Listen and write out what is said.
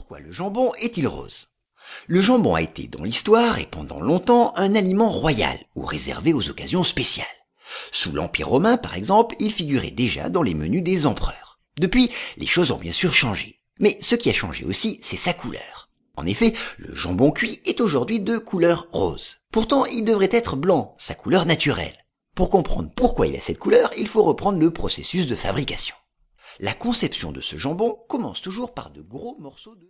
Pourquoi le jambon est-il rose? Le jambon a été dans l'histoire et pendant longtemps un aliment royal ou réservé aux occasions spéciales. Sous l'Empire romain, par exemple, il figurait déjà dans les menus des empereurs. Depuis, les choses ont bien sûr changé. Mais ce qui a changé aussi, c'est sa couleur. En effet, le jambon cuit est aujourd'hui de couleur rose. Pourtant, il devrait être blanc, sa couleur naturelle. Pour comprendre pourquoi il a cette couleur, il faut reprendre le processus de fabrication. La conception de ce jambon commence toujours par de gros morceaux de